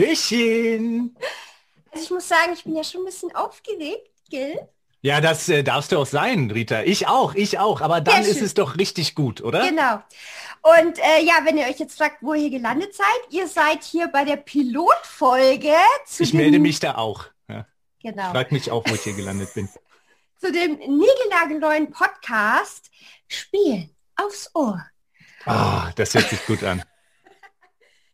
Hallöchen. Also ich muss sagen, ich bin ja schon ein bisschen aufgeregt, Gil. Ja, das äh, darfst du auch sein, Rita. Ich auch, ich auch. Aber dann ist es doch richtig gut, oder? Genau. Und äh, ja, wenn ihr euch jetzt fragt, wo ihr gelandet seid, ihr seid hier bei der Pilotfolge. ich melde mich da auch. Ja. Genau. Frag mich auch, wo ich hier gelandet bin. Zu dem niegelnagelneuen Podcast Spielen aufs Ohr. Ah, das hört sich gut an.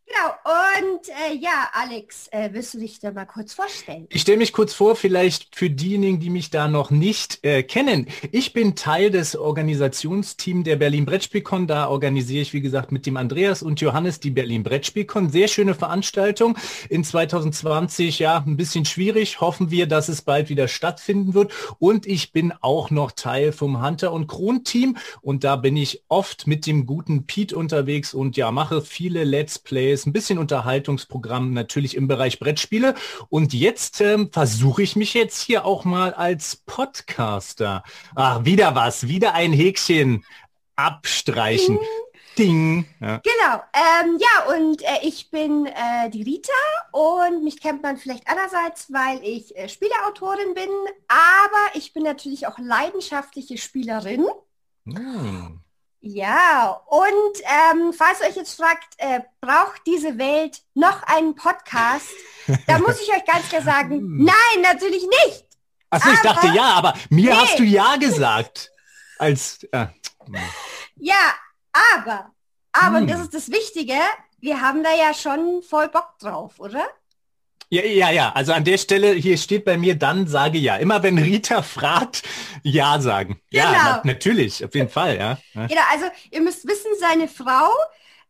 Genau, und äh, ja, Alex, äh, willst du dich da mal kurz vorstellen? Ich stelle mich kurz vor, vielleicht für diejenigen, die mich da noch nicht äh, kennen. Ich bin Teil des Organisationsteams der Berlin Brettspielcon. Da organisiere ich, wie gesagt, mit dem Andreas und Johannes die Berlin Brettspielcon. Sehr schöne Veranstaltung. In 2020, ja, ein bisschen schwierig. Hoffen wir, dass es bald wieder stattfinden wird. Und ich bin auch noch Teil vom Hunter und Kron Team. Und da bin ich oft mit dem guten Pete unterwegs und ja, mache viele Let's Plays ist ein bisschen Unterhaltungsprogramm natürlich im Bereich Brettspiele. Und jetzt ähm, versuche ich mich jetzt hier auch mal als Podcaster. Ach, wieder was, wieder ein Häkchen abstreichen. Ding. Ja. Genau. Ähm, ja, und äh, ich bin äh, die Rita und mich kennt man vielleicht einerseits, weil ich äh, Spieleautorin bin, aber ich bin natürlich auch leidenschaftliche Spielerin. Hm. Ja, und ähm, falls ihr euch jetzt fragt, äh, braucht diese Welt noch einen Podcast? Da muss ich euch ganz klar sagen, nein, natürlich nicht. Achso, ich dachte ja, aber mir nee. hast du ja gesagt. Als äh, Ja, aber, aber, hm. und das ist das Wichtige, wir haben da ja schon voll Bock drauf, oder? Ja, ja, ja. Also an der Stelle, hier steht bei mir, dann sage ja. Immer wenn Rita fragt, ja sagen. Genau. Ja, na, natürlich, auf jeden Fall, ja. Genau, also ihr müsst wissen, seine Frau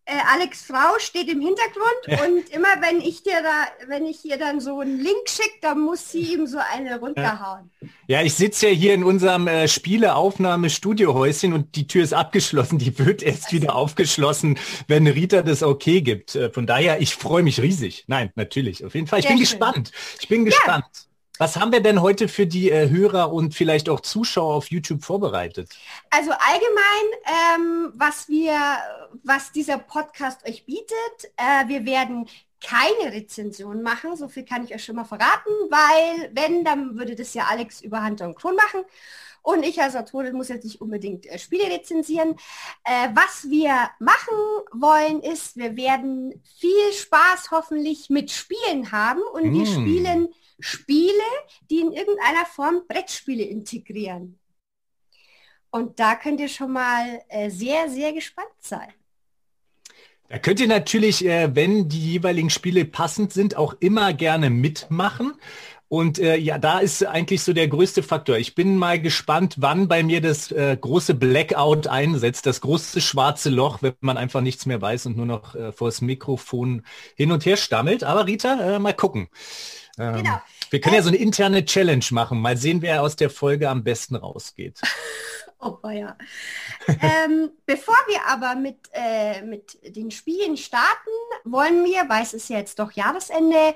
äh, Alex Frau steht im Hintergrund ja. und immer wenn ich dir da, wenn ich ihr dann so einen Link schicke, dann muss sie ihm so eine runterhauen. Ja, ich sitze ja hier in unserem äh, Spieleaufnahme-Studiohäuschen und die Tür ist abgeschlossen. Die wird erst wieder aufgeschlossen, wenn Rita das okay gibt. Äh, von daher, ich freue mich riesig. Nein, natürlich, auf jeden Fall. Ich Sehr bin schön. gespannt. Ich bin gespannt. Ja. Was haben wir denn heute für die äh, Hörer und vielleicht auch Zuschauer auf YouTube vorbereitet? Also allgemein, ähm, was wir, was dieser Podcast euch bietet, äh, wir werden keine Rezension machen, so viel kann ich euch schon mal verraten, weil wenn, dann würde das ja Alex über Hunter und Kron machen. Und ich als Autorin muss jetzt nicht unbedingt äh, Spiele rezensieren. Äh, was wir machen wollen, ist, wir werden viel Spaß hoffentlich mit Spielen haben und mm. wir spielen Spiele, die in irgendeiner Form Brettspiele integrieren. Und da könnt ihr schon mal äh, sehr, sehr gespannt sein. Da könnt ihr natürlich, äh, wenn die jeweiligen Spiele passend sind, auch immer gerne mitmachen. Und äh, ja, da ist eigentlich so der größte Faktor. Ich bin mal gespannt, wann bei mir das große Blackout einsetzt, das große schwarze Loch, wenn man einfach nichts mehr weiß und nur noch äh, vor das Mikrofon hin und her stammelt. Aber Rita, mal gucken. Ähm, genau. Wir können ja so eine interne Challenge machen. Mal sehen, wer aus der Folge am besten rausgeht. Oh ja. ähm, bevor wir aber mit, äh, mit den Spielen starten, wollen wir, weil es ist ja jetzt doch Jahresende,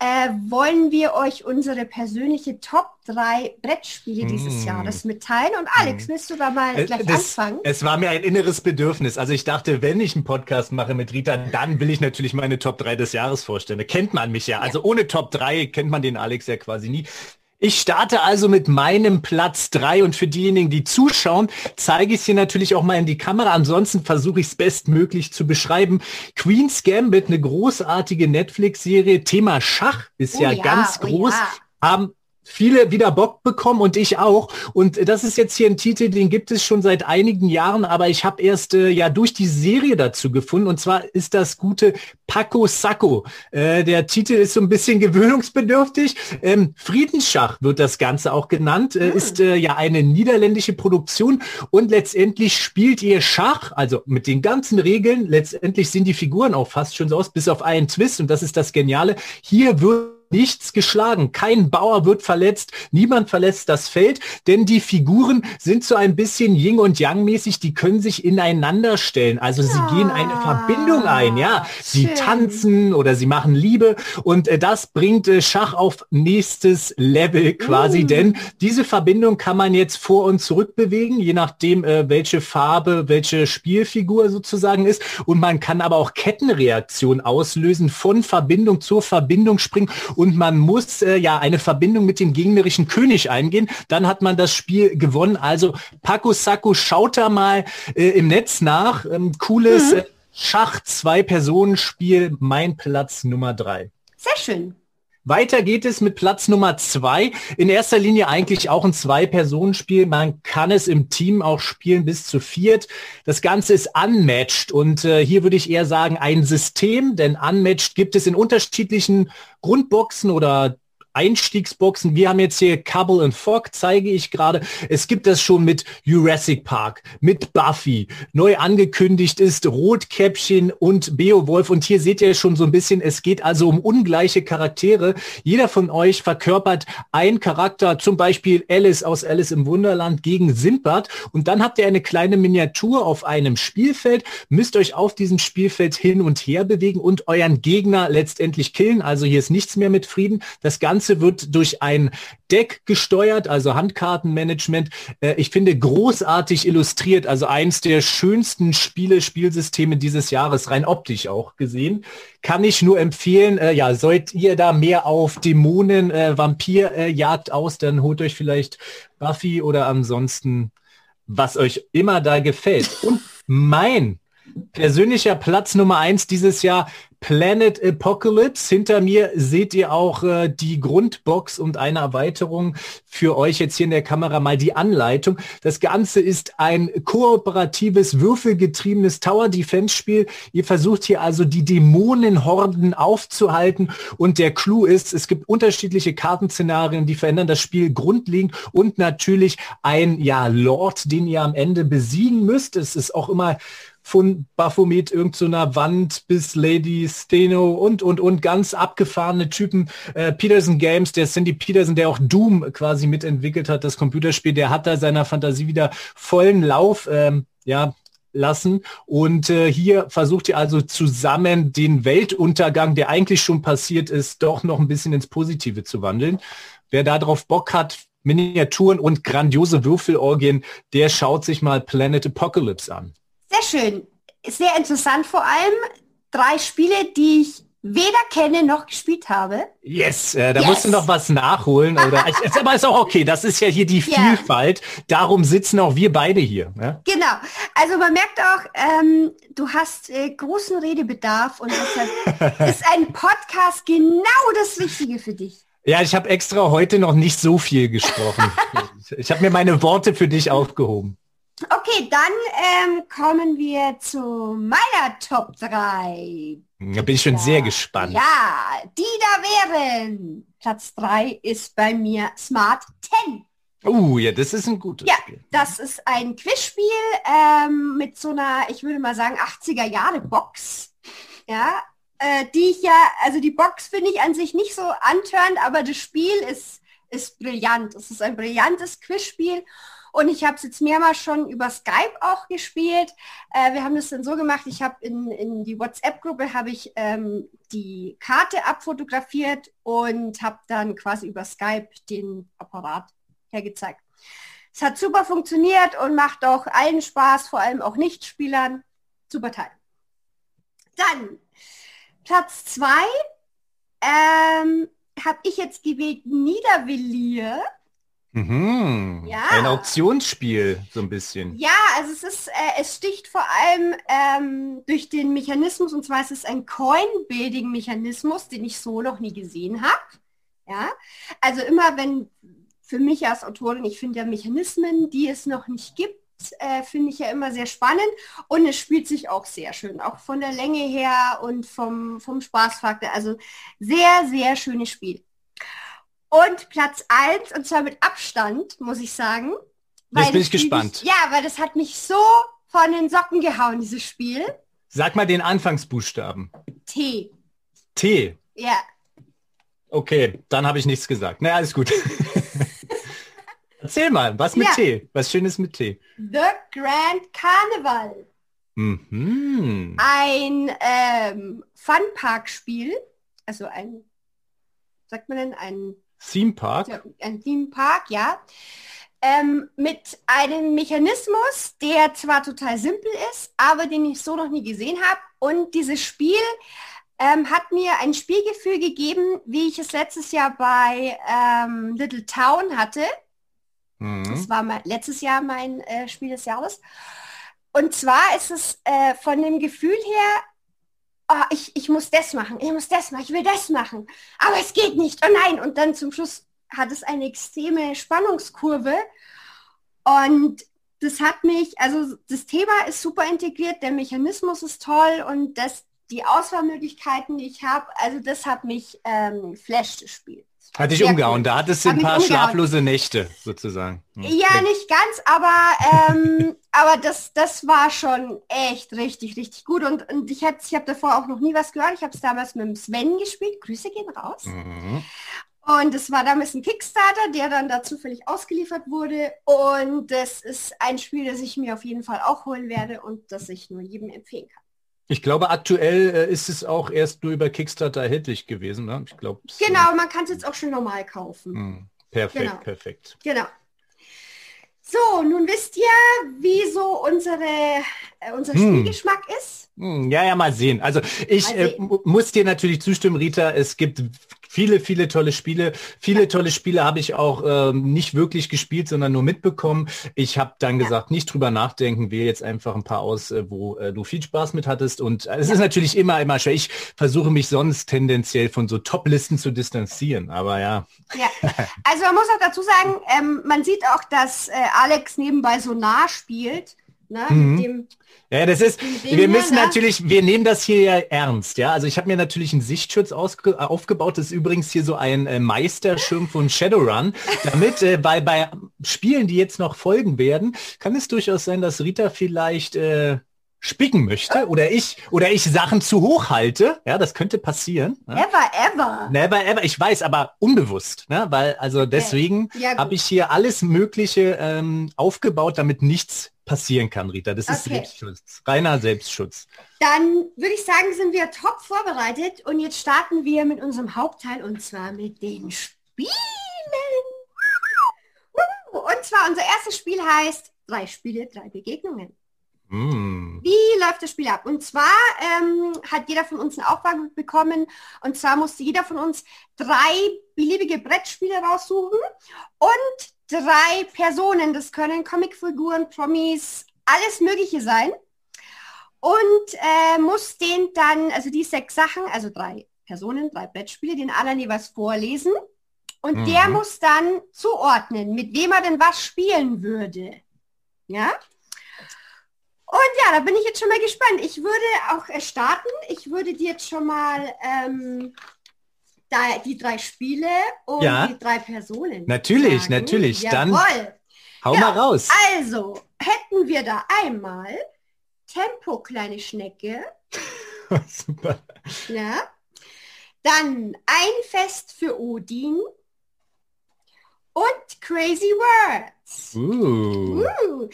äh, wollen wir euch unsere persönliche Top 3 Brettspiele dieses mm. Jahres mitteilen. Und Alex, mm. willst du da mal äh, gleich das, anfangen? Es war mir ein inneres Bedürfnis. Also ich dachte, wenn ich einen Podcast mache mit Rita, dann will ich natürlich meine Top 3 des Jahres vorstellen. Da kennt man mich ja. ja. Also ohne Top 3 kennt man den Alex ja quasi nie. Ich starte also mit meinem Platz drei und für diejenigen, die zuschauen, zeige ich es hier natürlich auch mal in die Kamera. Ansonsten versuche ich es bestmöglich zu beschreiben. Queen's Gambit, eine großartige Netflix-Serie. Thema Schach ist oh ja, ganz groß. Oh ja. Haben viele wieder Bock bekommen und ich auch. Und das ist jetzt hier ein Titel, den gibt es schon seit einigen Jahren, aber ich habe erst äh, ja durch die Serie dazu gefunden. Und zwar ist das gute Paco Sacco. Äh, der Titel ist so ein bisschen gewöhnungsbedürftig. Ähm, Friedensschach wird das Ganze auch genannt. Äh, ist äh, ja eine niederländische Produktion und letztendlich spielt ihr Schach, also mit den ganzen Regeln. Letztendlich sehen die Figuren auch fast schon so aus, bis auf einen Twist. Und das ist das Geniale. Hier wird nichts geschlagen. Kein Bauer wird verletzt, niemand verlässt das Feld, denn die Figuren sind so ein bisschen Yin und Yang mäßig, die können sich ineinander stellen. Also sie ah, gehen eine Verbindung ein, ja. Sie schön. tanzen oder sie machen Liebe und äh, das bringt äh, Schach auf nächstes Level quasi, mm. denn diese Verbindung kann man jetzt vor und zurück bewegen, je nachdem, äh, welche Farbe, welche Spielfigur sozusagen ist. Und man kann aber auch Kettenreaktionen auslösen, von Verbindung zur Verbindung springen und man muss äh, ja eine Verbindung mit dem gegnerischen König eingehen. Dann hat man das Spiel gewonnen. Also Paco Sacco, schaut da mal äh, im Netz nach. Ähm, cooles mhm. Äh, Schach, Zwei-Personen-Spiel, mein Platz Nummer drei. Sehr schön. Weiter geht es mit Platz Nummer zwei. In erster Linie eigentlich auch ein Zwei-Personen-Spiel. Man kann es im Team auch spielen bis zu viert. Das Ganze ist unmatched und äh, hier würde ich eher sagen ein System, denn unmatched gibt es in unterschiedlichen Grundboxen oder Einstiegsboxen. Wir haben jetzt hier Cubble and Fog, zeige ich gerade. Es gibt das schon mit Jurassic Park, mit Buffy. Neu angekündigt ist Rotkäppchen und Beowulf. Und hier seht ihr schon so ein bisschen, es geht also um ungleiche Charaktere. Jeder von euch verkörpert ein Charakter, zum Beispiel Alice aus Alice im Wunderland gegen Sindbad. Und dann habt ihr eine kleine Miniatur auf einem Spielfeld, müsst euch auf diesem Spielfeld hin und her bewegen und euren Gegner letztendlich killen. Also hier ist nichts mehr mit Frieden. Das Ganze Ganze wird durch ein Deck gesteuert, also Handkartenmanagement. Äh, ich finde großartig illustriert, also eins der schönsten Spiele, Spielsysteme dieses Jahres, rein optisch auch gesehen. Kann ich nur empfehlen, äh, ja, sollt ihr da mehr auf Dämonen, äh, Vampirjagd äh, aus, dann holt euch vielleicht Buffy oder ansonsten, was euch immer da gefällt. Und mein persönlicher Platz Nummer eins dieses Jahr Planet Apocalypse. Hinter mir seht ihr auch äh, die Grundbox und eine Erweiterung für euch jetzt hier in der Kamera mal die Anleitung. Das Ganze ist ein kooperatives, würfelgetriebenes Tower Defense Spiel. Ihr versucht hier also die Dämonenhorden aufzuhalten und der Clou ist, es gibt unterschiedliche Kartenszenarien, die verändern das Spiel grundlegend und natürlich ein ja Lord, den ihr am Ende besiegen müsst. Es ist auch immer von Baphomet irgendeiner Wand bis Lady Steno und, und, und ganz abgefahrene Typen. Äh, Peterson Games, der Cindy Peterson, der auch Doom quasi mitentwickelt hat, das Computerspiel, der hat da seiner Fantasie wieder vollen Lauf, ähm, ja, lassen. Und äh, hier versucht ihr also zusammen den Weltuntergang, der eigentlich schon passiert ist, doch noch ein bisschen ins Positive zu wandeln. Wer darauf Bock hat, Miniaturen und grandiose Würfelorgien, der schaut sich mal Planet Apocalypse an. Sehr schön. Sehr interessant vor allem. Drei Spiele, die ich weder kenne noch gespielt habe. Yes, äh, da yes. musst du noch was nachholen. Oder ist, aber ist auch okay. Das ist ja hier die Vielfalt. Yeah. Darum sitzen auch wir beide hier. Ja? Genau. Also man merkt auch, ähm, du hast äh, großen Redebedarf und deshalb ist ein Podcast genau das Richtige für dich. Ja, ich habe extra heute noch nicht so viel gesprochen. ich habe mir meine Worte für dich aufgehoben. Okay, dann ähm, kommen wir zu meiner Top 3. Da bin ich schon ja. sehr gespannt. Ja, die da wären. Platz 3 ist bei mir Smart 10. Oh, uh, ja, das ist ein gutes ja, Spiel. Das ist ein Quizspiel ähm, mit so einer, ich würde mal sagen, 80er Jahre Box. Ja, äh, die ich ja, also die Box finde ich an sich nicht so antörend, aber das Spiel ist, ist brillant. Es ist ein brillantes Quizspiel. Und ich habe es jetzt mehrmals schon über Skype auch gespielt. Äh, wir haben das dann so gemacht, ich habe in, in die WhatsApp-Gruppe habe ich ähm, die Karte abfotografiert und habe dann quasi über Skype den Apparat hergezeigt. Es hat super funktioniert und macht auch allen Spaß, vor allem auch Nichtspielern. Super Teil. Dann Platz zwei ähm, habe ich jetzt gewählt Niedervilliers. Mhm. Ja. Ein Auktionsspiel, so ein bisschen. Ja, also es ist, äh, es sticht vor allem ähm, durch den Mechanismus, und zwar ist es ein Coin-Building-Mechanismus, den ich so noch nie gesehen habe. Ja, also immer wenn, für mich als Autorin, ich finde ja Mechanismen, die es noch nicht gibt, äh, finde ich ja immer sehr spannend und es spielt sich auch sehr schön, auch von der Länge her und vom, vom Spaßfaktor. Also sehr, sehr schönes Spiel. Und Platz 1, und zwar mit Abstand, muss ich sagen. Jetzt bin ich gespannt. Mich, ja, weil das hat mich so von den Socken gehauen, dieses Spiel. Sag mal den Anfangsbuchstaben. T. T. Ja. Okay, dann habe ich nichts gesagt. Na, alles gut. Erzähl mal, was mit Ja. Tee? Was Schönes mit Tee? The Grand Carnival. Mhm. Ein ähm, Funpark-Spiel, also ein, sagt man denn, ein, Theme Park? ein Theme Park, ja, ähm, mit einem Mechanismus, der zwar total simpel ist, aber den ich so noch nie gesehen habe. Und dieses Spiel ähm, hat mir ein Spielgefühl gegeben, wie ich es letztes Jahr bei ähm, Little Town hatte. Mhm. Das war mein, letztes Jahr mein äh, Spiel des Jahres. Und zwar ist es äh, von dem Gefühl her, oh, ich, ich muss das machen, ich muss das machen, ich will das machen, aber es geht nicht, oh nein. Und dann zum Schluss hat es eine extreme Spannungskurve. Und das hat mich, also das Thema ist super integriert, der Mechanismus ist toll und das, die Auswahlmöglichkeiten, die ich habe, also das hat mich ähm, flasht, das. Hat dich umgehauen. cool. Da hattest du Hat ein paar umgehauen. schlaflose Nächte sozusagen. Hm. Ja, nicht ganz, aber, ähm, aber das, das war schon echt richtig, richtig gut. Und, und ich, hätt- ich habe davor auch noch nie was gehört. Ich habe es damals mit dem Sven gespielt. Grüße gehen raus. Mhm. Und es war damals ein Kickstarter, der dann da zufällig ausgeliefert wurde. Und das ist ein Spiel, das ich mir auf jeden Fall auch holen werde und das ich nur jedem empfehlen kann. Ich glaube, aktuell äh, ist es auch erst nur über Kickstarter erhältlich gewesen. Ne? Ich glaube. es- Genau, man kann es jetzt auch schon normal kaufen. Hm. Perfekt, Genau. perfekt. Genau. So, nun wisst ihr, wie so unsere, äh, unser Hm. Spielgeschmack ist. Hm, Ja, ja, mal sehen. Also ich äh, sehen. mu- muss dir natürlich zustimmen, Rita. Es gibt viele, viele tolle Spiele. Viele tolle Spiele habe ich auch ähm, nicht wirklich gespielt, sondern nur mitbekommen. Ich habe dann gesagt, nicht drüber nachdenken, wähle jetzt einfach ein paar aus, äh, wo äh, du viel Spaß mit hattest. Und äh, es ist natürlich immer, immer schwer. Ich versuche mich sonst tendenziell von so Top-Listen zu distanzieren. Aber ja, Ja, also man muss auch dazu sagen, ähm, man sieht auch, dass äh, Alex nebenbei so nah spielt. Ne? Mhm. Ja, das ist, wir hier, müssen ne? natürlich, wir nehmen das hier ja ernst, ja. Also ich habe mir natürlich einen Sichtschutz äh, aufgebaut. Das ist übrigens hier so ein äh, Meisterschirm von Shadowrun, damit äh, bei, bei Spielen, die jetzt noch folgen werden, kann es durchaus sein, dass Rita vielleicht äh, spicken möchte oder ich oder ich Sachen zu hoch halte. Ja, das könnte passieren. Ja? Ever, ever. Never ever, ich weiß, aber unbewusst, ne? weil also deswegen Ja, gut. habe ich hier alles Mögliche ähm, aufgebaut, damit nichts passieren kann, Rita. Das ist Okay. Selbstschutz, reiner Selbstschutz. Dann würde ich sagen, sind wir top vorbereitet und jetzt starten wir mit unserem Hauptteil und zwar mit den Spielen. Und zwar unser erstes Spiel heißt drei Spiele, drei Begegnungen. Mm. Wie läuft das Spiel ab? Und zwar ähm, hat jeder von uns eine Aufgabe bekommen. Und zwar musste jeder von uns drei beliebige Brettspiele raussuchen und drei Personen. Das können Comicfiguren, Promis, alles Mögliche sein. Und äh, muss den dann, also die sechs Sachen, also drei Personen, drei Brettspiele, den anderen jeweils vorlesen. Und Mhm. der muss dann zuordnen, mit wem er denn was spielen würde. Ja? Und ja, da bin ich jetzt schon mal gespannt. Ich würde auch äh, starten. Ich würde dir jetzt schon mal ähm, da, die drei Spiele und Ja. die drei Personen. Natürlich, sagen. natürlich. Dann- Jawohl. Hau Ja. mal raus. Also, hätten wir da einmal Tempo, kleine Schnecke. Super. Ja. Dann ein Fest für Odin. Und Crazy Words. Uh. Uh.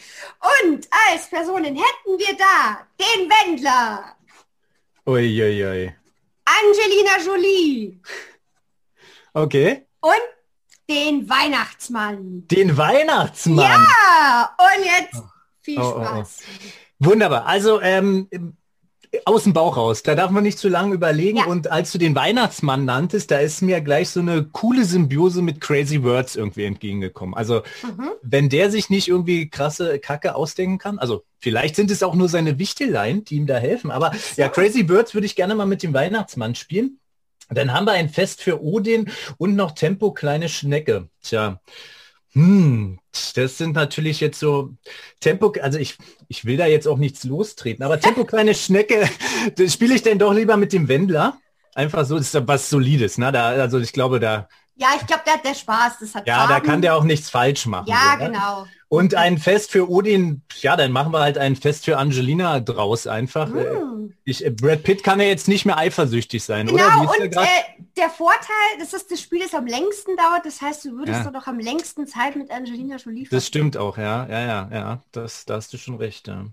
Und als Personen hätten wir da den Wendler, Uiuiui. Angelina Jolie Okay. und den Weihnachtsmann. Den Weihnachtsmann. Ja, und jetzt viel Oh, oh, oh. Spaß. Wunderbar. Also ähm, aus dem Bauch raus. Da darf man nicht zu lange überlegen. Ja. Und als du den Weihnachtsmann nanntest, da ist mir gleich so eine coole Symbiose mit Crazy Words irgendwie entgegengekommen. Also Mhm. wenn der sich nicht irgendwie krasse Kacke ausdenken kann, also vielleicht sind es auch nur seine Wichteleien, die ihm da helfen. Aber ja, Crazy Birds würde ich gerne mal mit dem Weihnachtsmann spielen. Dann haben wir ein Fest für Odin und noch Tempo kleine Schnecke. Tja. Hm, das sind natürlich jetzt so Tempo, also ich, ich will da jetzt auch nichts lostreten, aber Tempo kleine Schnecke, das spiele ich denn doch lieber mit dem Wendler. Einfach so, das ist was Solides, ne? Da, also ich glaube, da Ja, ich glaube, der hat der Spaß. Das hat ja, Farben. da kann der auch nichts falsch machen. Ja, so, ne? genau. Und ein Fest für Odin, ja, dann machen wir halt ein Fest für Angelina draus einfach. Äh, Hm. Ich, äh, Brad Pitt kann ja jetzt nicht mehr eifersüchtig sein, oder? Genau, Wie ist der und äh, der Vorteil, dass das, das Spiel das am längsten dauert, das heißt, du würdest Ja. doch am längsten Zeit mit Angelina Jolie Das stimmt auch, ja, ja, ja, ja. Das, da hast du schon recht. Ja.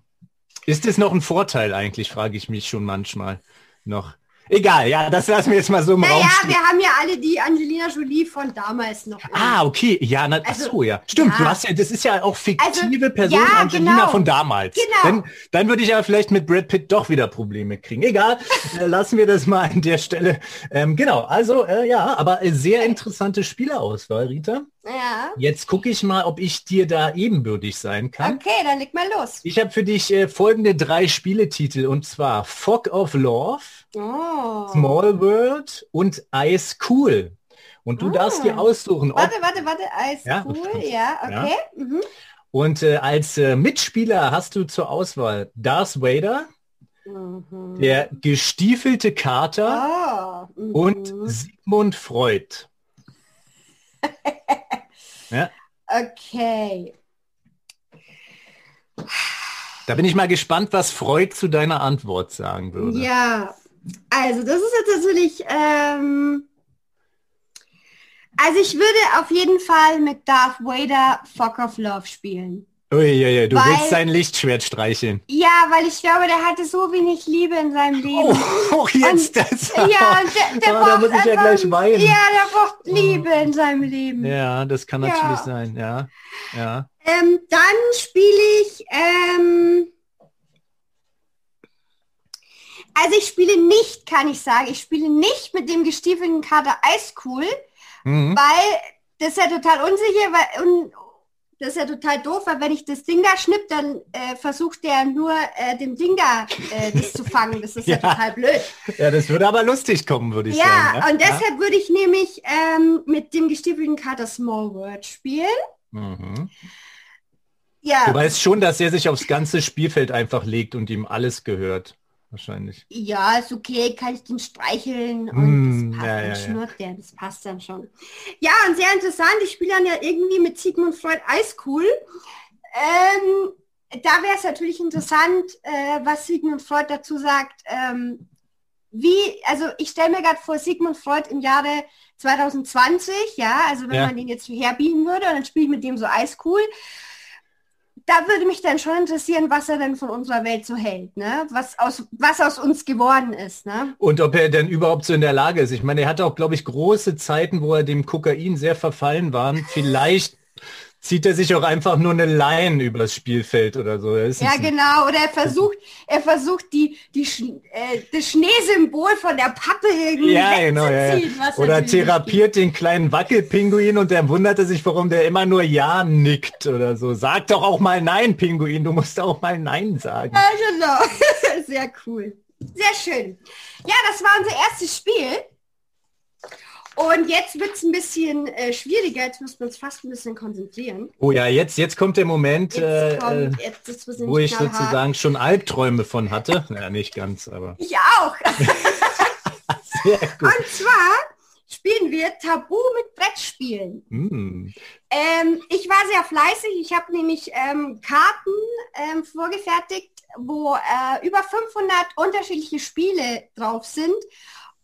Ist das noch ein Vorteil eigentlich, frage ich mich schon manchmal noch. Egal, ja, das lassen wir jetzt mal so im Raum Naja, stehen. wir haben ja alle die Angelina Jolie von damals noch. Ah, okay, ja, na, ach Also, so, ja. Stimmt, ja. du hast ja, das ist ja auch fiktive Also, Person ja, Angelina genau. von damals. Genau. Dann, dann würde ich aber vielleicht mit Brad Pitt doch wieder Probleme kriegen. Egal, äh, lassen wir das mal an der Stelle. Ähm, genau, also äh, ja, aber äh, sehr interessante Spielerauswahl, Rita. Ja. Jetzt gucke ich mal, ob ich dir da ebenbürtig sein kann. Okay, dann leg mal los. Ich habe für dich äh, folgende drei Spieletitel und zwar Fog of Love, Oh. Small World und Ice Cool. Und du Ah. darfst dir aussuchen, ob Warte, warte, warte, alles Ja, cool, ja, okay. Mhm. Und äh, als äh, Mitspieler hast du zur Auswahl Darth Vader, Mhm. der gestiefelte Kater Oh. mhm. und Sigmund Freud. Okay. da bin ich mal gespannt, was Freud zu deiner Antwort sagen würde. Ja, also das ist jetzt natürlich, ähm, also ich würde auf jeden Fall mit Darth Vader Fog of Love spielen. Uiuiui, du Weil- willst sein Lichtschwert streicheln. Ja, weil ich glaube, der hatte so wenig Liebe in seinem Leben. Oh, jetzt das. Ja, und der, der Ah, da braucht muss ich ja einfach- gleich weinen. Ja, der braucht Liebe in seinem Leben. Ja, das kann Ja. natürlich sein, ja. Ja. Ähm, dann spiele ich, ähm, also ich spiele nicht, kann ich sagen, ich spiele nicht mit dem gestiefelten Kater Eiscool, Mhm. weil das ist ja total unsicher, weil und das ist ja total doof, weil wenn ich das Ding da schnipp, dann äh, versucht der nur äh, dem Ding da äh, das zu fangen. Das ist ja, Ja. total blöd. ja, das würde aber lustig kommen, würde ich Ja, sagen. und deshalb würde ich nämlich ähm, mit dem gestiefelten Kater Small World spielen. Mhm. Ja. Du weißt schon, dass er sich aufs ganze Spielfeld einfach legt und ihm alles gehört. Wahrscheinlich. Ja, ist okay, kann ich den streicheln und Mm, das passt, ja, dann ja, schnurrt der, das passt dann schon. Ja, und sehr interessant, ich spiele dann ja irgendwie mit Sigmund Freud Eiscool. Ähm, da wäre es natürlich interessant, äh, was Sigmund Freud dazu sagt. Ähm, wie, also ich stelle mir gerade vor, Sigmund Freud im Jahre 2020, ja, also wenn Ja. man den jetzt herbieten würde und dann spiele ich mit dem so Eiscool, da würde mich dann schon interessieren, was er denn von unserer Welt so hält, ne? Was aus, was aus uns geworden ist, ne? Und ob er denn überhaupt so in der Lage ist. Ich meine, er hatte auch, glaube ich, große Zeiten, wo er dem Kokain sehr verfallen war. Vielleicht zieht er sich auch einfach nur eine Line übers Spielfeld oder so. Ja, genau. Oder er versucht, er versucht die, die äh, das Schneesymbol von der Pappe irgendwie Ja, genau, ja, Oder therapiert den kleinen Wackelpinguin und der wunderte sich, warum der immer nur Ja nickt oder so. Sag doch auch mal Nein, Pinguin, du musst auch mal Nein sagen. Ja, genau. Sehr cool. Sehr schön. Ja, das war unser erstes Spiel. Und jetzt wird es ein bisschen äh, schwieriger. Jetzt müssen wir uns fast ein bisschen konzentrieren. Oh ja, jetzt, jetzt kommt der Moment, Jetzt äh, kommt, äh, jetzt, jetzt wo ich sozusagen schon Albträume von hatte. Ja, nicht ganz, aber Ich auch. Und zwar spielen wir Tabu mit Brettspielen. Hm. Ähm, ich war sehr fleißig. Ich habe nämlich ähm, Karten ähm, vorgefertigt, wo äh, über 500 unterschiedliche Spiele drauf sind.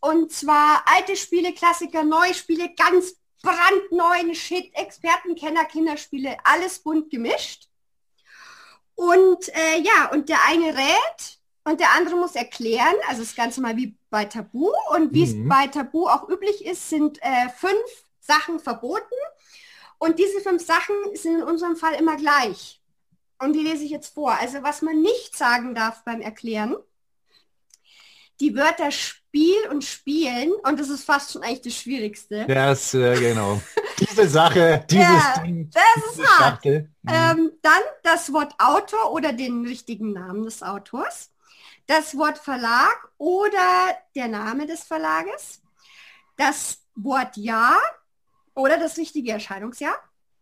Und zwar alte Spiele, Klassiker, neue Spiele, ganz brandneuen Shit, Experten, Kenner, Kinderspiele, alles bunt gemischt. Und äh, ja, und der eine rät und der andere muss erklären, also das Ganze mal wie bei Tabu. Und wie es Mhm. bei Tabu auch üblich ist, sind äh, fünf Sachen verboten. Und diese fünf Sachen sind in unserem Fall immer gleich. Und die lese ich jetzt vor. Also was man nicht sagen darf beim Erklären, die Wörter Spiel und Spielen, und das ist fast schon eigentlich das Schwierigste. Das, äh, genau. Diese Sache, dieses Ja, Ding, das ist hart. Schachtel. Hm. Ähm, dann das Wort Autor oder den richtigen Namen des Autors. Das Wort Verlag oder der Name des Verlages. Das Wort Jahr oder das richtige Erscheinungsjahr.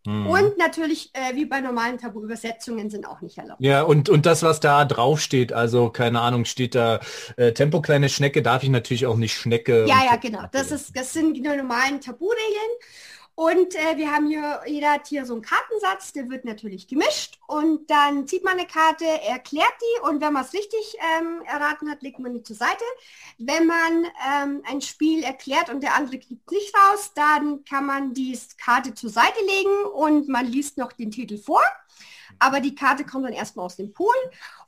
Mhm. Und natürlich, äh, wie bei normalen Tabu-Übersetzungen, sind auch nicht erlaubt. Ja, und, und das, was da drauf steht, also keine Ahnung, steht da äh, Tempo kleine Schnecke, darf ich natürlich auch nicht Schnecke. Ja, ja, genau. Das, ist, das sind die normalen Taburegeln. Und äh, wir haben hier, jeder hat hier so einen Kartensatz, der wird natürlich gemischt und dann zieht man eine Karte, erklärt die und wenn man es richtig ähm, erraten hat, legt man die zur Seite. Wenn man ähm, ein Spiel erklärt und der andere kriegt nicht raus, dann kann man die Karte zur Seite legen und man liest noch den Titel vor. Aber die Karte kommt dann erstmal aus dem Pool.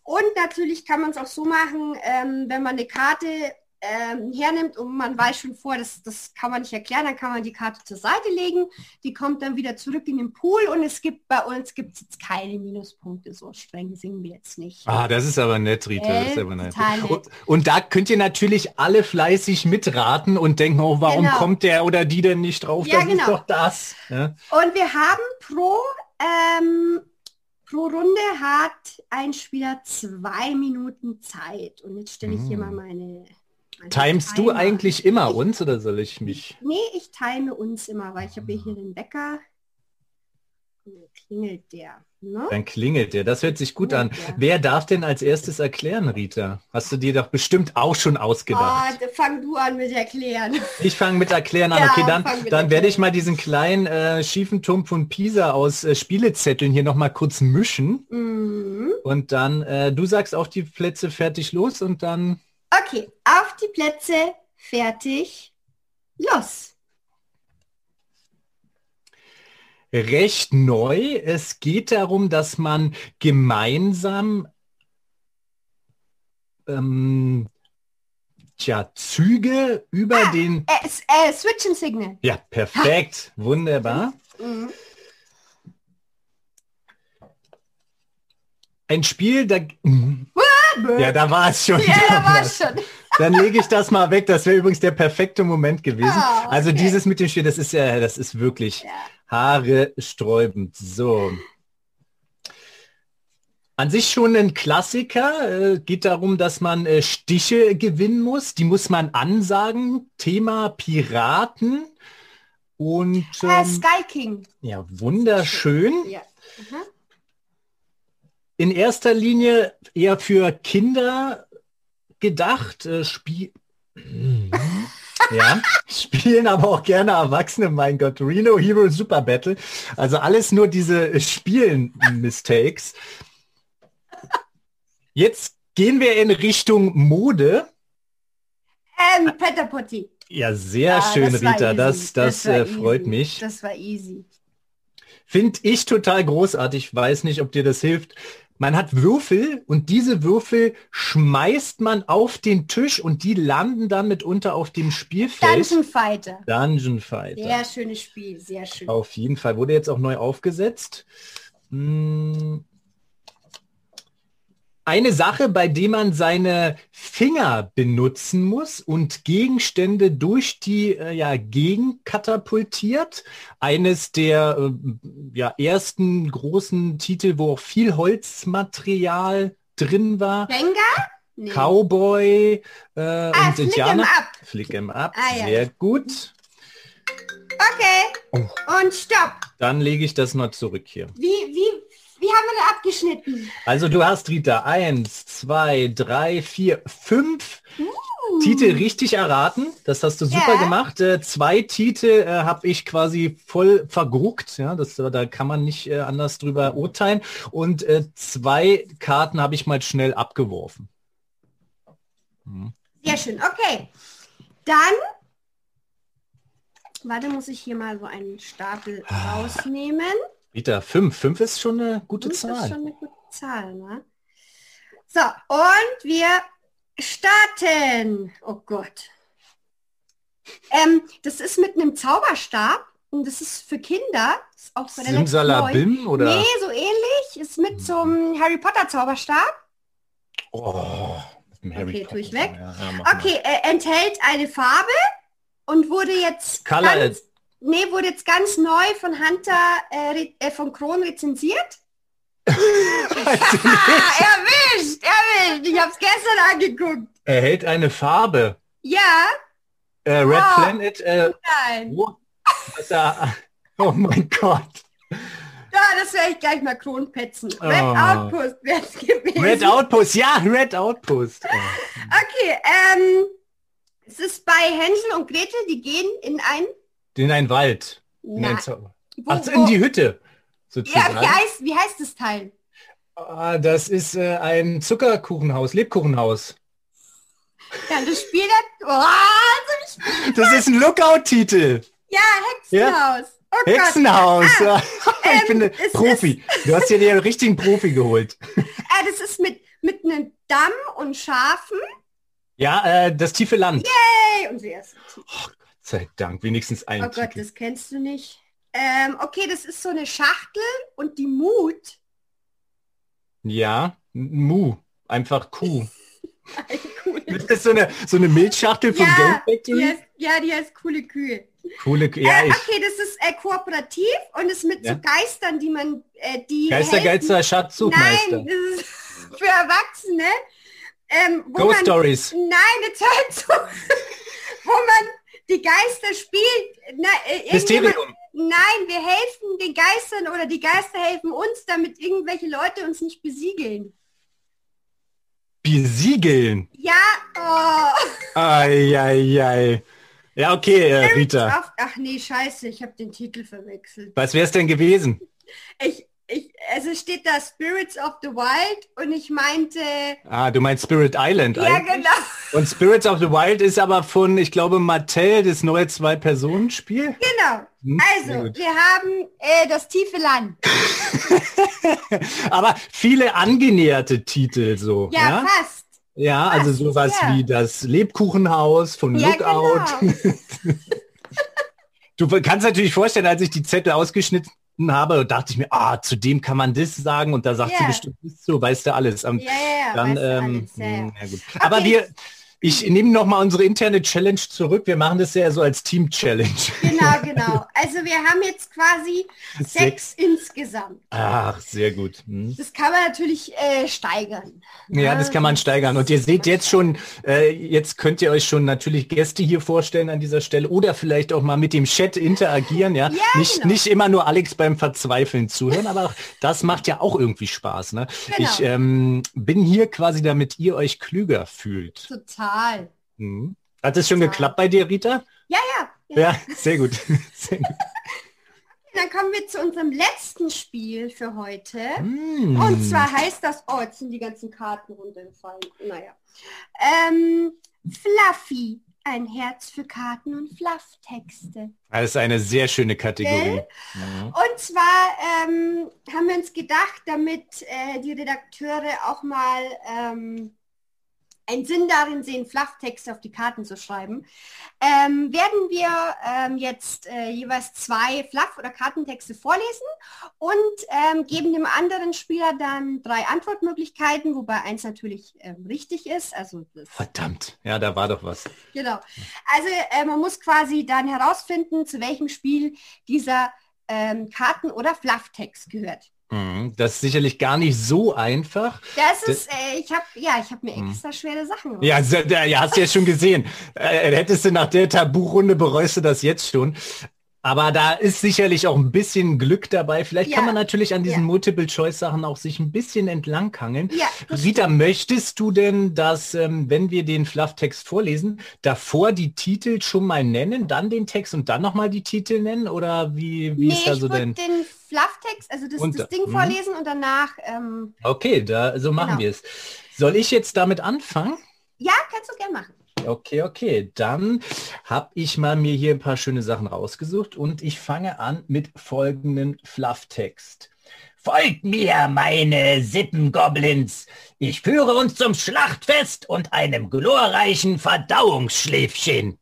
Und natürlich kann man es auch so machen, ähm, wenn man eine Karte ähm, hernimmt und man weiß schon vor, das, das kann man nicht erklären, dann kann man die Karte zur Seite legen, die kommt dann wieder zurück in den Pool und es gibt bei uns gibt jetzt keine Minuspunkte, so streng singen wir jetzt nicht. Ah, das ist aber nett, Rita. Äh, das ist aber nett. nett. Und, und, da könnt ihr natürlich alle fleißig mitraten und denken, oh, warum genau. kommt der oder die denn nicht drauf? Ja, das genau. ist doch das. Ja? Und wir haben pro ähm, Pro Runde hat ein Spieler zwei Minuten Zeit. Und jetzt stelle ich hier mm. mal meine Timest du eigentlich immer ich, uns oder soll ich mich? Nee, ich time uns immer, weil ich habe hier den Wecker. Klingelt der. Ne? Dann klingelt der. Das hört sich gut klingelt an. Der. Wer darf denn als erstes erklären, Rita? Hast du dir doch bestimmt auch schon ausgedacht. Oh, fang du an mit erklären. Ich fange mit erklären an. Ja, okay, dann, dann werde ich mal diesen kleinen äh, schiefen Turm von Pisa aus äh, Spielezetteln hier noch mal kurz mischen. Mhm. Und dann, äh, du sagst auch die Plätze fertig los und dann Okay, auf die Plätze, fertig, los. Recht neu. Es geht darum, dass man gemeinsam ähm, tja, Züge über ah, den... Äh, äh, Switch Signal. Ja, perfekt. Ha. Wunderbar. Mhm. Ein Spiel, da... Mhm. Ja, da war es schon. Ja, da war es schon. Dann lege ich das mal weg. Das wäre übrigens der perfekte Moment gewesen. Oh, okay. Also dieses mit dem Spiel, das ist ja, das ist wirklich ja. Haare sträubend. So. An sich schon ein Klassiker. Äh, geht darum, dass man äh, Stiche gewinnen muss. Die muss man ansagen. Thema Piraten. Und ähm, Sky King. Ja, wunderschön. Ja. Mhm in erster Linie eher für Kinder gedacht. Äh, Spiel ja, spielen aber auch gerne Erwachsene, mein Gott. Reno Hero Super Battle. Also alles nur diese Spielen-Mistakes. Jetzt gehen wir in Richtung Mode. Ähm, Petter Ja, sehr ja, schön, das Rita. Das, das, das äh, freut mich. Das war easy. Finde ich total großartig. Weiß nicht, ob dir das hilft. Man hat Würfel und diese Würfel schmeißt man auf den Tisch und die landen dann mitunter auf dem Spielfeld. Dungeon Fighter. Dungeon Fighter. Sehr schönes Spiel, sehr schön. Auf jeden Fall. Wurde jetzt auch neu aufgesetzt. Hm eine Sache, bei der man seine Finger benutzen muss und Gegenstände durch die äh, ja, Gegend katapultiert. Eines der äh, ja, ersten großen Titel, wo auch viel Holzmaterial drin war. Benga? Nee. Cowboy äh, ah, und Indianer. Flick em up. Ah, ja. Sehr gut. Okay. Oh. Und stopp. Dann lege ich das noch zurück hier. Wie, wie, wie haben wir da abgeschnitten? Also du hast, Rita, eins, zwei, drei, vier, fünf uh. Titel richtig erraten. Das hast du super yeah. gemacht. Äh, zwei Titel äh, habe ich quasi voll verguckt. Ja, das, da kann man nicht äh, anders drüber urteilen. Und äh, zwei Karten habe ich mal schnell abgeworfen. Hm. Sehr schön. Okay. Dann Warte, muss ich hier mal so einen Stapel ah. rausnehmen. Rita, fünf. Fünf ist schon eine gute fünf Zahl. ist schon eine gute Zahl, ne? So, und wir starten. Oh Gott. Ähm, das ist mit einem Zauberstab und das ist für Kinder. Ist auch Simsalabim oder? Nee, so ähnlich. Ist mit so einem Harry Potter Zauberstab. Oh, okay, tue ich weg. Ja, ja, okay, äh, enthält eine Farbe und wurde jetzt Color ganz, Nee, wurde jetzt ganz neu von Hunter äh, äh von Kron rezensiert. erwischt, erwischt. Ich habe es gestern angeguckt. Er hält eine Farbe. Ja. Äh, Red oh, Planet. Äh, nein. Oh, oh mein Gott. Ja, das wäre ich gleich mal Kronpetzen. Red Oh. Outpost wäre es gewesen. Red Outpost, ja, Red Outpost. Okay, ähm, es ist bei Hänsel und Gretel, die gehen in ein... In einen Wald. In Na, ein Zau- wo, Ach, in die Hütte. ja, Sozusagen. wie heißt, wie heißt das Teil? Ah, das ist äh, ein Zuckerkuchenhaus, Lebkuchenhaus. Ja, das Spiel hat... Oh, Das ist ein Lookout-Titel. ja, Hexenhaus. Oh Gott. Hexenhaus. Ja. ich bin ein es Profi. Du hast dir den richtigen Profi geholt. Äh, das ist mit, mit einem Damm und Schafen. Ja, äh, das tiefe Land. Hey, und wer ist Gott sei Dank, wenigstens ein Oh Gott, Titel. das kennst du nicht. Ähm, okay, das ist so eine Schachtel und die Mut. Ja, Mu. Einfach Kuh. Das ist so eine, so eine Milchschachtel von Ja, die heißt, ja, die heißt coole Kühe. Coole, Kuh. ja, äh, okay, das ist äh, kooperativ und ist mit Ja. so Geistern, die man, äh, die Geistergeister Schatzsuchmeister. Nein, das ist für Erwachsene. Ähm, Ghost man, Stories. Nein, jetzt hört zu. wo man die Geister spielt. Na, äh, Mysterium. Nein, wir helfen den Geistern oder die Geister helfen uns, damit irgendwelche Leute uns nicht besiegeln. Besiegeln. Ja, oh. Eieiei. Ja, okay, äh, Rita. Ach nee, scheiße, ich habe den Titel verwechselt. Was wäre es denn gewesen? Ich, ich, also steht da Spirits of the Wild und ich meinte, Ah, du meinst Spirit Island. ja eigentlich? genau, Und Spirits of the Wild ist aber von, ich glaube, Mattel, das neue Zwei-Personen-Spiel. genau. Hm, Also, wir haben äh, das tiefe Land. Aber viele angenäherte Titel so. Ja, Ja, fast. ja also sowas ja. wie das Lebkuchenhaus von Ja, Lookout. genau. Du kannst natürlich vorstellen, als ich die Zettel ausgeschnitten habe, dachte ich mir, ah, zu dem kann man das sagen und da sagt sie Ja. bestimmt das so, weißt du alles. Dann, ähm, mh, ja, gut. Aber Okay. wir, ich nehme noch mal unsere interne Challenge zurück. Wir machen das ja so als Team-Challenge. Genau, genau. Also wir haben jetzt quasi sechs, Sechs. insgesamt. Ach, sehr gut. Hm. Das kann man natürlich äh, steigern. Ja, das kann man steigern. Und ihr seht jetzt schon, äh, jetzt könnt ihr euch schon natürlich Gäste hier vorstellen an dieser Stelle oder vielleicht auch mal mit dem Chat interagieren. Ja, Ja, nicht, genau. nicht immer nur Alex beim Verzweifeln zuhören, aber auch das macht ja auch irgendwie Spaß. Ne? Genau. Ich ähm, bin hier quasi, damit ihr euch klüger fühlt. Total. Mhm. Hat es schon Ja. geklappt bei dir, Rita? Ja, ja. ja. Ja, sehr gut. Sehr gut. Dann kommen wir zu unserem letzten Spiel für heute. Mm. Und zwar heißt das, oh, jetzt sind die ganzen Karten runtergefallen. Naja. Ähm, Fluffy. Ein Herz für Karten und Flufftexte. Das ist eine sehr schöne Kategorie. Mhm. Und zwar ähm, haben wir uns gedacht, damit äh, die Redakteure auch mal ähm, einen Sinn darin sehen, Flufftexte auf die Karten zu schreiben, ähm, werden wir ähm, jetzt äh, jeweils zwei Fluff- oder Kartentexte vorlesen und ähm, geben dem anderen Spieler dann drei Antwortmöglichkeiten, wobei eins natürlich ähm, richtig ist. Also Verdammt. Ja, da war doch was. genau. Also äh, man muss quasi dann herausfinden, zu welchem Spiel dieser ähm, Karten- oder Flufftext gehört. Mhm. Das ist sicherlich gar nicht so einfach. Das ist, äh, ich habe, ja, ich habe mir extra schwere Sachen gemacht. Ja, ja, hast du ja schon gesehen. Äh, hättest du nach der Tabu-Runde bereust du das jetzt schon. Aber da ist sicherlich auch ein bisschen Glück dabei. Vielleicht Ja. kann man natürlich an diesen Ja. Multiple-Choice-Sachen auch sich ein bisschen entlanghangeln. Ja, Rita, möchtest du denn, dass, ähm, wenn wir den Fluff-Text vorlesen, davor die Titel schon mal nennen, dann den Text und dann nochmal die Titel nennen? Oder wie, wie nee, ist da ich so würde denn? den Flufftext, also das, Und- das Ding mhm. vorlesen und danach, ähm, Okay, da, so machen Genau. wir es. Soll ich jetzt damit anfangen? ja, kannst du gern machen. Okay, okay. Dann habe ich mal mir hier ein paar schöne Sachen rausgesucht und ich fange an mit folgendem Flufftext. Folgt mir, meine Sippengoblins. Ich führe uns zum Schlachtfest und einem glorreichen Verdauungsschläfchen.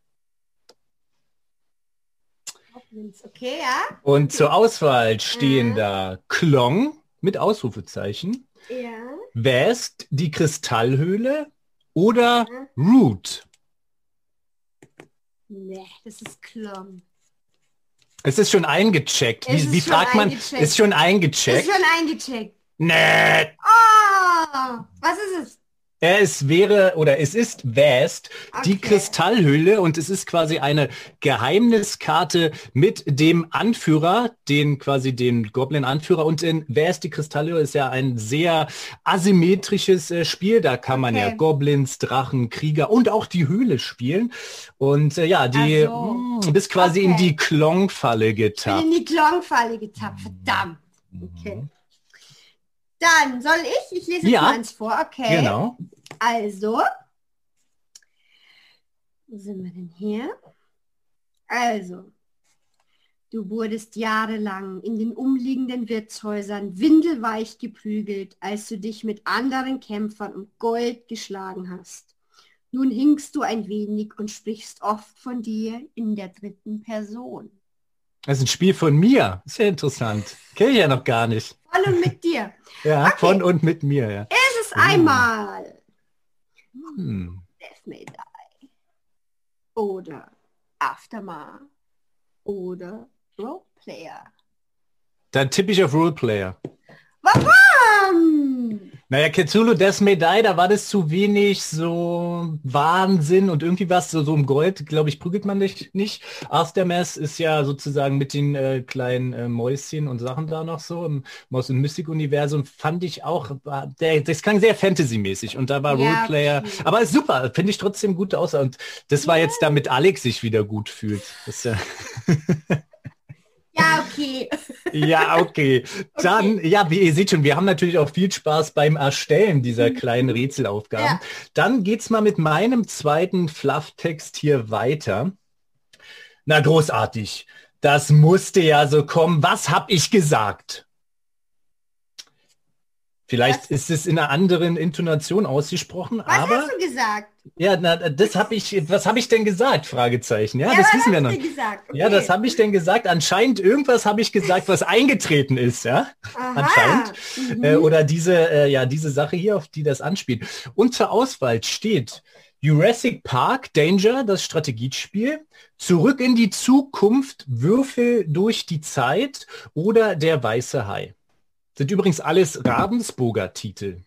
Okay, ja. Und zur Auswahl stehen Mhm. da Klong mit Ausrufezeichen, Ja. West, die Kristallhöhle oder Mhm. Root. Nee, das ist Klom. Es ist schon eingecheckt. Es Wie, ist wie fragt man? Ist schon Ist eingecheckt? schon eingecheckt. Nee, Oh, was ist es? Es wäre oder es ist Vast, die Okay. Kristallhöhle und es ist quasi eine Geheimniskarte mit dem Anführer, den quasi den Goblin-Anführer und in Vast, die Kristallhöhle ist ja ein sehr asymmetrisches äh, Spiel. Da kann man ja Okay. Goblins, Drachen, Krieger und auch die Höhle spielen. Und äh, ja, die Ach so. mh, bist quasi in Okay. die Klongfalle getappt. in die Klongfalle getappt. Verdammt. Okay. Dann soll ich? Ich lese Ja. mal eins vor. Okay. Genau. Also. Wo sind wir denn hier? Also. Du wurdest jahrelang in den umliegenden Wirtshäusern windelweich geprügelt, als du dich mit anderen Kämpfern um Gold geschlagen hast. Nun hinkst du ein wenig und sprichst oft von dir in der dritten Person. Das ist ein Spiel von mir. Ist ja interessant. Kenne ich ja noch gar nicht. Von und mit dir. Ja, Okay. von und mit mir, ja. Es ist einmal Hm. Death May Die oder Aftermath oder Roleplayer. Dann tippe ich auf Roleplayer. Warum? Naja, May Die, da war das zu wenig so Wahnsinn und irgendwie was so, so im Gold, glaube ich, prügelt man dich nicht. Aftermath ist ja sozusagen mit den äh, kleinen äh, Mäuschen und Sachen da noch so im Maus- und Mystik-Universum fand ich auch, war, der, das klang sehr Fantasy-mäßig und da war Ja, Roleplayer, okay. aber ist super, finde ich trotzdem gut aus und das war jetzt, damit Alex sich wieder gut fühlt. Das ja Ja, okay. Ja, okay. Dann, ja, wie ihr seht schon, wir haben natürlich auch viel Spaß beim Erstellen dieser kleinen Rätselaufgaben. Ja. Dann geht's mal mit meinem zweiten Flufftext hier weiter. Na, großartig. Das musste ja so kommen. Was hab ich gesagt? Vielleicht Was? ist es in einer anderen Intonation ausgesprochen, Was aber hast du gesagt? ja, na, das habe ich. Was habe ich denn gesagt? Fragezeichen. Ja, Ja, das was wissen wir noch. gesagt? Ja, Okay. das habe ich denn gesagt. Anscheinend irgendwas habe ich gesagt, was eingetreten ist, ja? Aha. anscheinend. Mhm. Äh, oder diese, äh, ja, diese Sache hier, auf die das anspielt. Und zur Auswahl steht Jurassic Park Danger, das Strategiespiel, Zurück in die Zukunft, Würfel durch die Zeit oder Der weiße Hai. Sind übrigens alles Ravensburger Titel.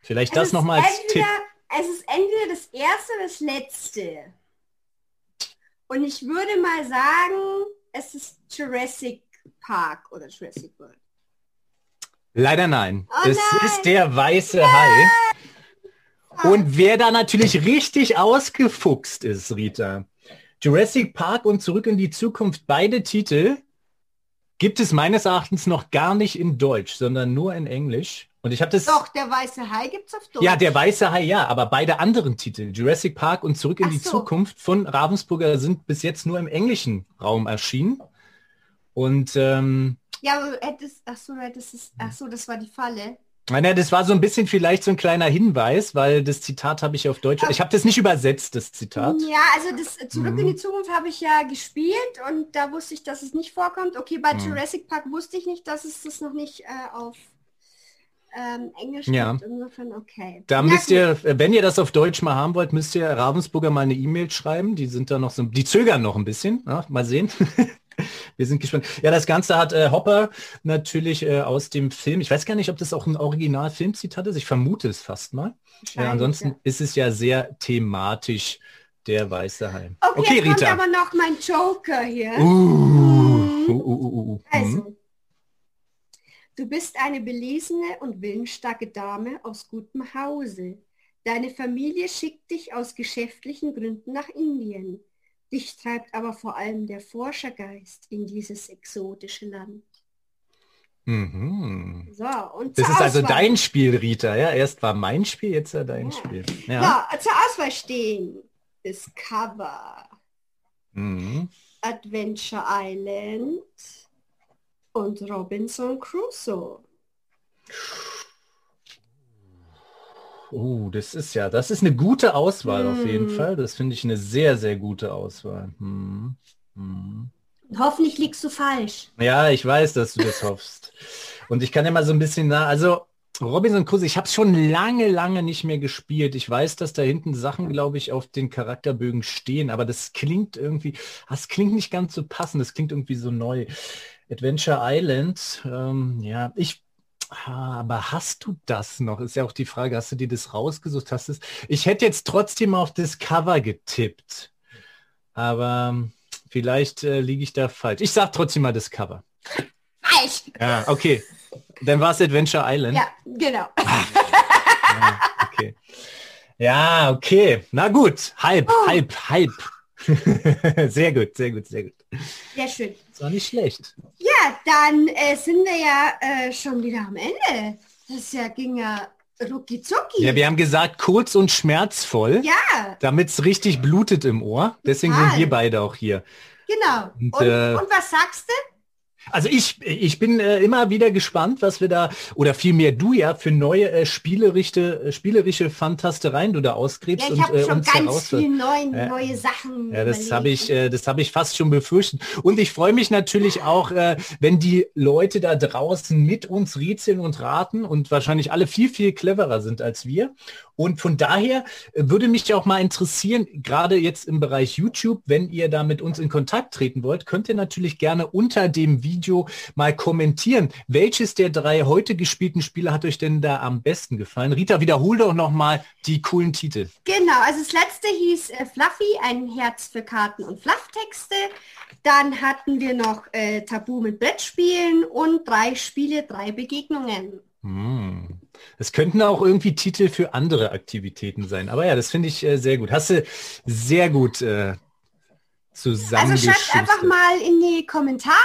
Vielleicht Es das nochmal als Tipp. entweder, Es ist entweder das erste oder das letzte. Und ich würde mal sagen, es ist Jurassic Park oder Jurassic World. Leider nein. Oh es nein. ist der weiße Hai. Und wer da natürlich richtig ausgefuchst ist, Rita, Jurassic Park und Zurück in die Zukunft, beide Titel gibt es meines Erachtens noch gar nicht in Deutsch, sondern nur in Englisch. Und ich habe das... Doch, der weiße Hai gibt's auf Deutsch. Ja, der weiße Hai, ja, aber beide anderen Titel, Jurassic Park und Zurück in Ach die so. Zukunft von Ravensburger sind bis jetzt nur im englischen Raum erschienen. Und ähm, Ja, aber du hättest, ach so, du hättest es, ach so, das war die Falle. Naja, das war so ein bisschen vielleicht so ein kleiner Hinweis, weil das Zitat habe ich auf Deutsch. Ich habe das nicht übersetzt, das Zitat. Ja, also das Zurück Mhm. in die Zukunft habe ich ja gespielt und da wusste ich, dass es nicht vorkommt. Okay, bei Mhm. Jurassic Park wusste ich nicht, dass es das noch nicht äh, auf ähm, Englisch Ja. gibt. Insofern okay. Da müsst gut. ihr, wenn ihr das auf Deutsch mal haben wollt, müsst ihr Ravensburger mal eine E-Mail schreiben. Die sind da noch so, die zögern noch ein bisschen. Ja, mal sehen. Wir sind gespannt. Ja, das Ganze hat äh, Hopper natürlich äh, aus dem Film. Ich weiß gar nicht, ob das auch ein Original-Filmzitat ist. Ich vermute es fast mal. Ja, Wahrscheinlich, ansonsten ist es ja sehr thematisch der weiße Hai. Okay, Okay, jetzt kommt Rita. aber noch mein Joker hier. Uh, uh, uh, uh, uh. Mhm. Also, du bist eine belesene und willensstarke Dame aus gutem Hause. Deine Familie schickt dich aus geschäftlichen Gründen nach Indien. Dich treibt aber vor allem der Forschergeist in dieses exotische Land. Mhm. So, und Das ist also Auswahl- dein Spiel, Rita. Ja, erst war mein Spiel, jetzt ja dein Ja. Spiel. Ja. So, zur Auswahl stehen Discover, Mhm. Adventure Island und Robinson Crusoe. Oh, das ist ja, das ist eine gute Auswahl auf jeden Hm. Fall. Das finde ich eine sehr, sehr gute Auswahl. Mhm. Und hoffentlich liegst du falsch. Ja, ich weiß, dass du das hoffst. Und ich kann ja mal so ein bisschen nah, also Robinson Crusoe, ich habe es schon lange, lange nicht mehr gespielt. Ich weiß, dass da hinten Sachen, glaube ich, auf den Charakterbögen stehen, aber das klingt irgendwie, das klingt nicht ganz so passend, das klingt irgendwie so neu. Adventure Island, ähm, ja, ich, Ah, aber hast du das noch? Ist ja auch die Frage, hast du dir das rausgesucht? Hast es? Ich hätte jetzt trotzdem auf das Cover getippt. Aber ähm, vielleicht äh, liege ich da falsch. Ich sag trotzdem mal das Cover. Falsch. Ja, okay. Dann war es Adventure Island. Ja, genau. Ja, okay. Ja, okay. Na gut. Halb, Oh. halb, halb. sehr gut, sehr gut, sehr gut. Sehr schön. War nicht schlecht. Ja, dann äh, sind wir ja äh, schon wieder am Ende. Das ja, ging ja rucki zucki. Ja, wir haben gesagt, kurz und schmerzvoll, ja damit es richtig blutet im Ohr. Deswegen Total. sind wir beide auch hier. genau. Und, Und, äh, und was sagst du? Also ich, ich bin äh, immer wieder gespannt, was wir da, oder vielmehr du ja, für neue äh, spielerische, äh, spielerische Fantastereien du da ausgräbst Ja, ich und habe äh, schon ganz viele neuen, Ja. neue Sachen. Ja, das habe ich, äh, das habe ich fast schon befürchtet. Und ich freue mich natürlich auch, wenn die Leute da draußen mit uns rätseln und raten und wahrscheinlich alle viel, viel cleverer sind als wir. Und von daher würde mich auch mal interessieren, gerade jetzt im Bereich YouTube, wenn ihr da mit uns in Kontakt treten wollt, könnt ihr natürlich gerne unter dem Video mal kommentieren. Welches der drei heute gespielten Spiele hat euch denn da am besten gefallen? Rita, wiederhol doch noch mal die coolen Titel. Genau, also das letzte hieß äh, Fluffy, ein Herz für Karten und Flufftexte. Dann hatten wir noch äh, Tabu mit Brettspielen und drei Spiele, drei Begegnungen. Hm. Es könnten auch irgendwie Titel für andere Aktivitäten sein. Aber ja, das finde ich äh, sehr gut. Hast du sehr gut äh, Also zusammengeschustert. schreibt einfach mal in die Kommentare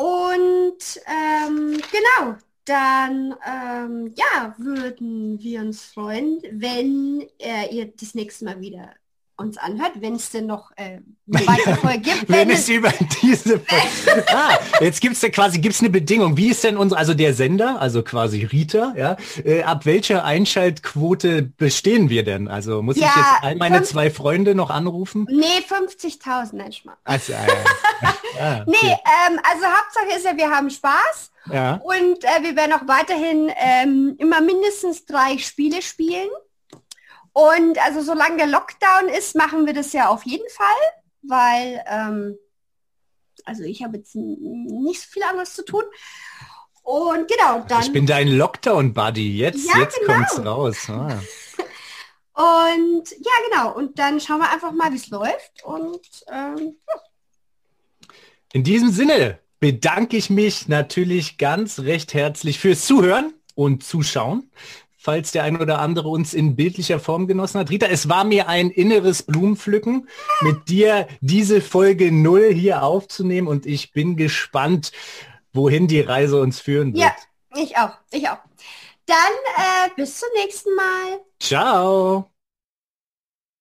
und ähm, genau, dann ähm, ja, würden wir uns freuen, wenn äh, ihr das nächste Mal wieder uns anhört, wenn es denn noch äh, eine weitere Folge gibt. Wenn es über diese ah, jetzt gibt es ja quasi gibt's eine Bedingung. Wie ist denn unsere, also der Sender, also quasi Rita, ja, äh, ab welcher Einschaltquote bestehen wir denn? Also muss ich Ja, jetzt all meine zwei Freunde noch anrufen? nee, 50.000, nein, Schmarrn. Also, äh, ah, Nee, okay. ähm, also Hauptsache ist ja, wir haben Spaß ja. und äh, wir werden auch weiterhin ähm, immer mindestens drei Spiele spielen. Und also solange der Lockdown ist, machen wir das ja auf jeden Fall, weil ähm, also ich habe jetzt nicht so viel anderes zu tun. Und genau, dann Ich bin dein Lockdown-Buddy. Jetzt, Ja, jetzt genau. kommt's raus. Ah. und ja genau, und dann schauen wir einfach mal, wie es läuft. Und ähm, In diesem Sinne bedanke ich mich natürlich ganz recht herzlich fürs Zuhören und Zuschauen. Falls der ein oder andere uns in bildlicher Form genossen hat. Rita, es war mir ein inneres Blumenpflücken, mit dir diese Folge null hier aufzunehmen und ich bin gespannt, wohin die Reise uns führen wird. ja, ich auch, ich auch. Dann äh, bis zum nächsten Mal. Ciao.